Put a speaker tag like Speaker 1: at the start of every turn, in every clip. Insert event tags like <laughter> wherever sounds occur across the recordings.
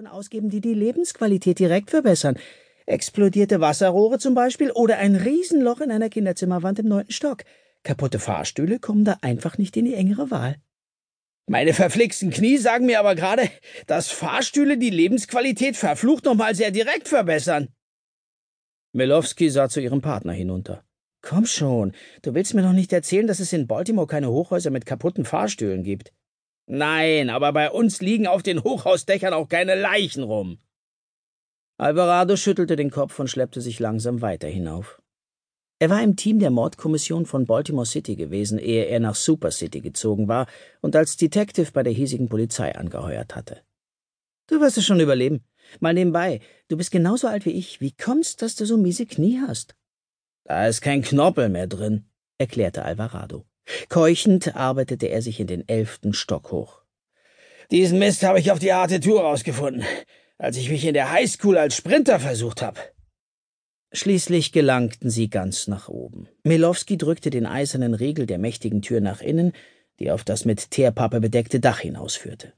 Speaker 1: Reparaturen ausgeben, die die Lebensqualität direkt verbessern. Explodierte Wasserrohre zum Beispiel oder ein Riesenloch in einer Kinderzimmerwand im neunten Stock. Kaputte Fahrstühle kommen da einfach nicht in die engere Wahl.
Speaker 2: Meine verflixten Knie sagen mir aber gerade, dass Fahrstühle die Lebensqualität verflucht nochmal sehr direkt verbessern.
Speaker 1: Melowski sah zu ihrem Partner hinunter. Komm schon, du willst mir doch nicht erzählen, dass es in Baltimore keine Hochhäuser mit kaputten Fahrstühlen gibt.
Speaker 2: Nein, aber bei uns liegen auf den Hochhausdächern auch keine Leichen rum.
Speaker 1: Alvarado schüttelte den Kopf und schleppte sich langsam weiter hinauf. Er war im Team der Mordkommission von Baltimore City gewesen, ehe er nach Super City gezogen war und als Detective bei der hiesigen Polizei angeheuert hatte. Du wirst es schon überleben. Mal nebenbei, du bist genauso alt wie ich. Wie kommt's, dass du so miese Knie hast?
Speaker 2: Da ist kein Knorpel mehr drin, erklärte Alvarado.
Speaker 1: Keuchend arbeitete er sich in den elften Stock hoch.
Speaker 2: Diesen Mist habe ich auf die harte Tour rausgefunden, als ich mich in der Highschool als Sprinter versucht habe.
Speaker 1: Schließlich gelangten sie ganz nach oben. Melowski drückte den eisernen Riegel der mächtigen Tür nach innen, die auf das mit Teerpappe bedeckte Dach hinausführte.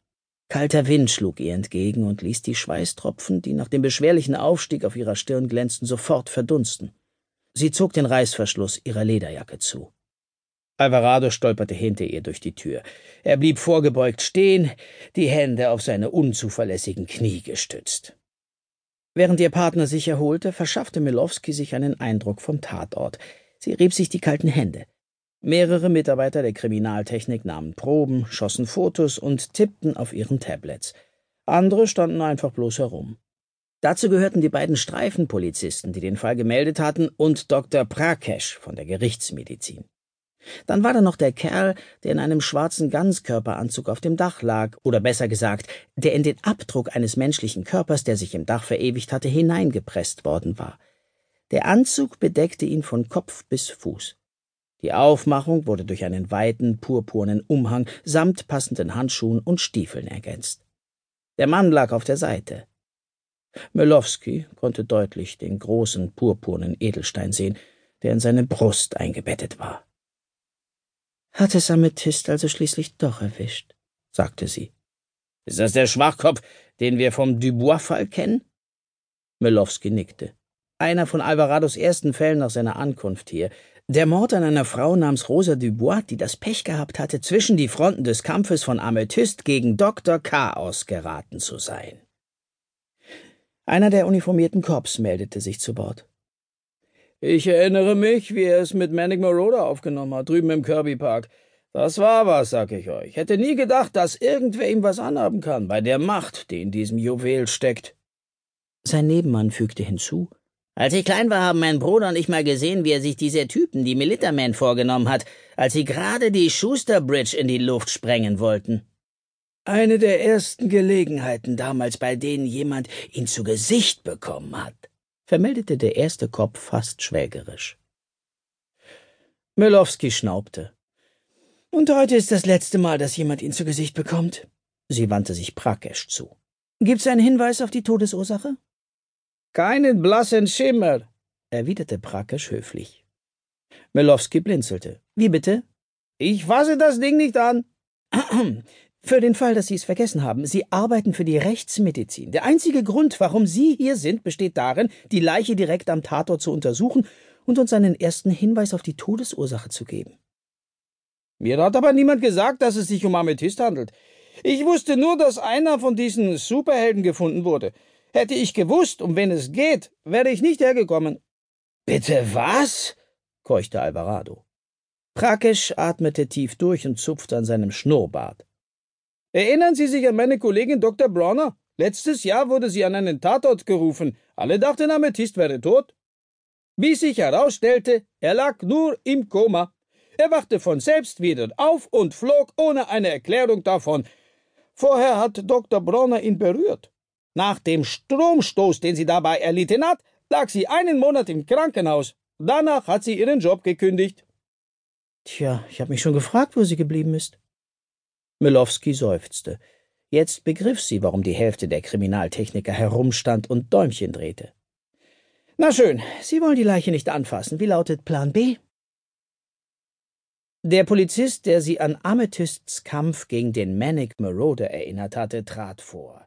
Speaker 1: Kalter Wind schlug ihr entgegen und ließ die Schweißtropfen, die nach dem beschwerlichen Aufstieg auf ihrer Stirn glänzten, sofort verdunsten. Sie zog den Reißverschluss ihrer Lederjacke zu. Alvarado stolperte hinter ihr durch die Tür. Er blieb vorgebeugt stehen, die Hände auf seine unzuverlässigen Knie gestützt. Während ihr Partner sich erholte, verschaffte Milowski sich einen Eindruck vom Tatort. Sie rieb sich die kalten Hände. Mehrere Mitarbeiter der Kriminaltechnik nahmen Proben, schossen Fotos und tippten auf ihren Tablets. Andere standen einfach bloß herum. Dazu gehörten die beiden Streifenpolizisten, die den Fall gemeldet hatten, und Dr. Prakesh von der Gerichtsmedizin. Dann war da noch der Kerl, der in einem schwarzen Ganzkörperanzug auf dem Dach lag, oder besser gesagt, der in den Abdruck eines menschlichen Körpers, der sich im Dach verewigt hatte, hineingepresst worden war. Der Anzug bedeckte ihn von Kopf bis Fuß. Die Aufmachung wurde durch einen weiten, purpurnen Umhang samt passenden Handschuhen und Stiefeln ergänzt. Der Mann lag auf der Seite. Melowski konnte deutlich den großen, purpurnen Edelstein sehen, der in seine Brust eingebettet war. Hat es Amethyst also schließlich doch erwischt, sagte sie.
Speaker 2: Ist das der Schwachkopf, den wir vom Dubois-Fall kennen?
Speaker 1: Melowski nickte. Einer von Alvarados ersten Fällen nach seiner Ankunft hier. Der Mord an einer Frau namens Rosa Dubois, die das Pech gehabt hatte, zwischen die Fronten des Kampfes von Amethyst gegen Dr. Chaos geraten zu sein. Einer der uniformierten Korps meldete sich zu Bord.
Speaker 2: Ich erinnere mich, wie er es mit Manic Marauder aufgenommen hat, drüben im Kirby Park. Das war was, sag ich euch. Hätte nie gedacht, dass irgendwer ihm was anhaben kann, bei der Macht, die in diesem Juwel steckt.
Speaker 1: Sein Nebenmann fügte hinzu.
Speaker 3: Als ich klein war, haben mein Bruder und ich mal gesehen, wie er sich diese Typen, die Militerman, vorgenommen hat, als sie gerade die Schuster Bridge in die Luft sprengen wollten.
Speaker 2: Eine der ersten Gelegenheiten damals, bei denen jemand ihn zu Gesicht bekommen hat
Speaker 1: vermeldete der erste Kopf fast schwägerisch. Melowski schnaubte.
Speaker 2: Und heute ist das letzte Mal, dass jemand ihn zu Gesicht bekommt.
Speaker 1: Sie wandte sich Prakesch zu. Gibt's einen Hinweis auf die Todesursache?
Speaker 2: Keinen blassen Schimmer,
Speaker 1: erwiderte Prakesch höflich. Melowski blinzelte. Wie bitte?
Speaker 2: Ich fasse das Ding nicht an. <clears throat>
Speaker 1: Für den Fall, dass Sie es vergessen haben, Sie arbeiten für die Rechtsmedizin. Der einzige Grund, warum Sie hier sind, besteht darin, die Leiche direkt am Tatort zu untersuchen und uns einen ersten Hinweis auf die Todesursache zu geben.
Speaker 2: Mir hat aber niemand gesagt, dass es sich um Amethyst handelt. Ich wusste nur, dass einer von diesen Superhelden gefunden wurde. Hätte ich gewusst, um wen es geht, wäre ich nicht hergekommen.
Speaker 1: Bitte was? keuchte Alvarado. Prakesch atmete tief durch und zupfte an seinem Schnurrbart.
Speaker 2: Erinnern Sie sich an meine Kollegin Dr. Brauner? Letztes Jahr wurde sie an einen Tatort gerufen. Alle dachten, Amethyst wäre tot. Wie sich herausstellte, er lag nur im Koma. Er wachte von selbst wieder auf und flog ohne eine Erklärung davon. Vorher hat Dr. Bronner ihn berührt. Nach dem Stromstoß, den sie dabei erlitten hat, lag sie einen Monat im Krankenhaus. Danach hat sie ihren Job gekündigt.
Speaker 1: Tja, ich habe mich schon gefragt, wo sie geblieben ist. Melowski seufzte. Jetzt begriff sie, warum die Hälfte der Kriminaltechniker herumstand und Däumchen drehte. Na schön, Sie wollen die Leiche nicht anfassen. Wie lautet Plan B? Der Polizist, der sie an Amethysts Kampf gegen den Manic Marauder erinnert hatte, trat vor.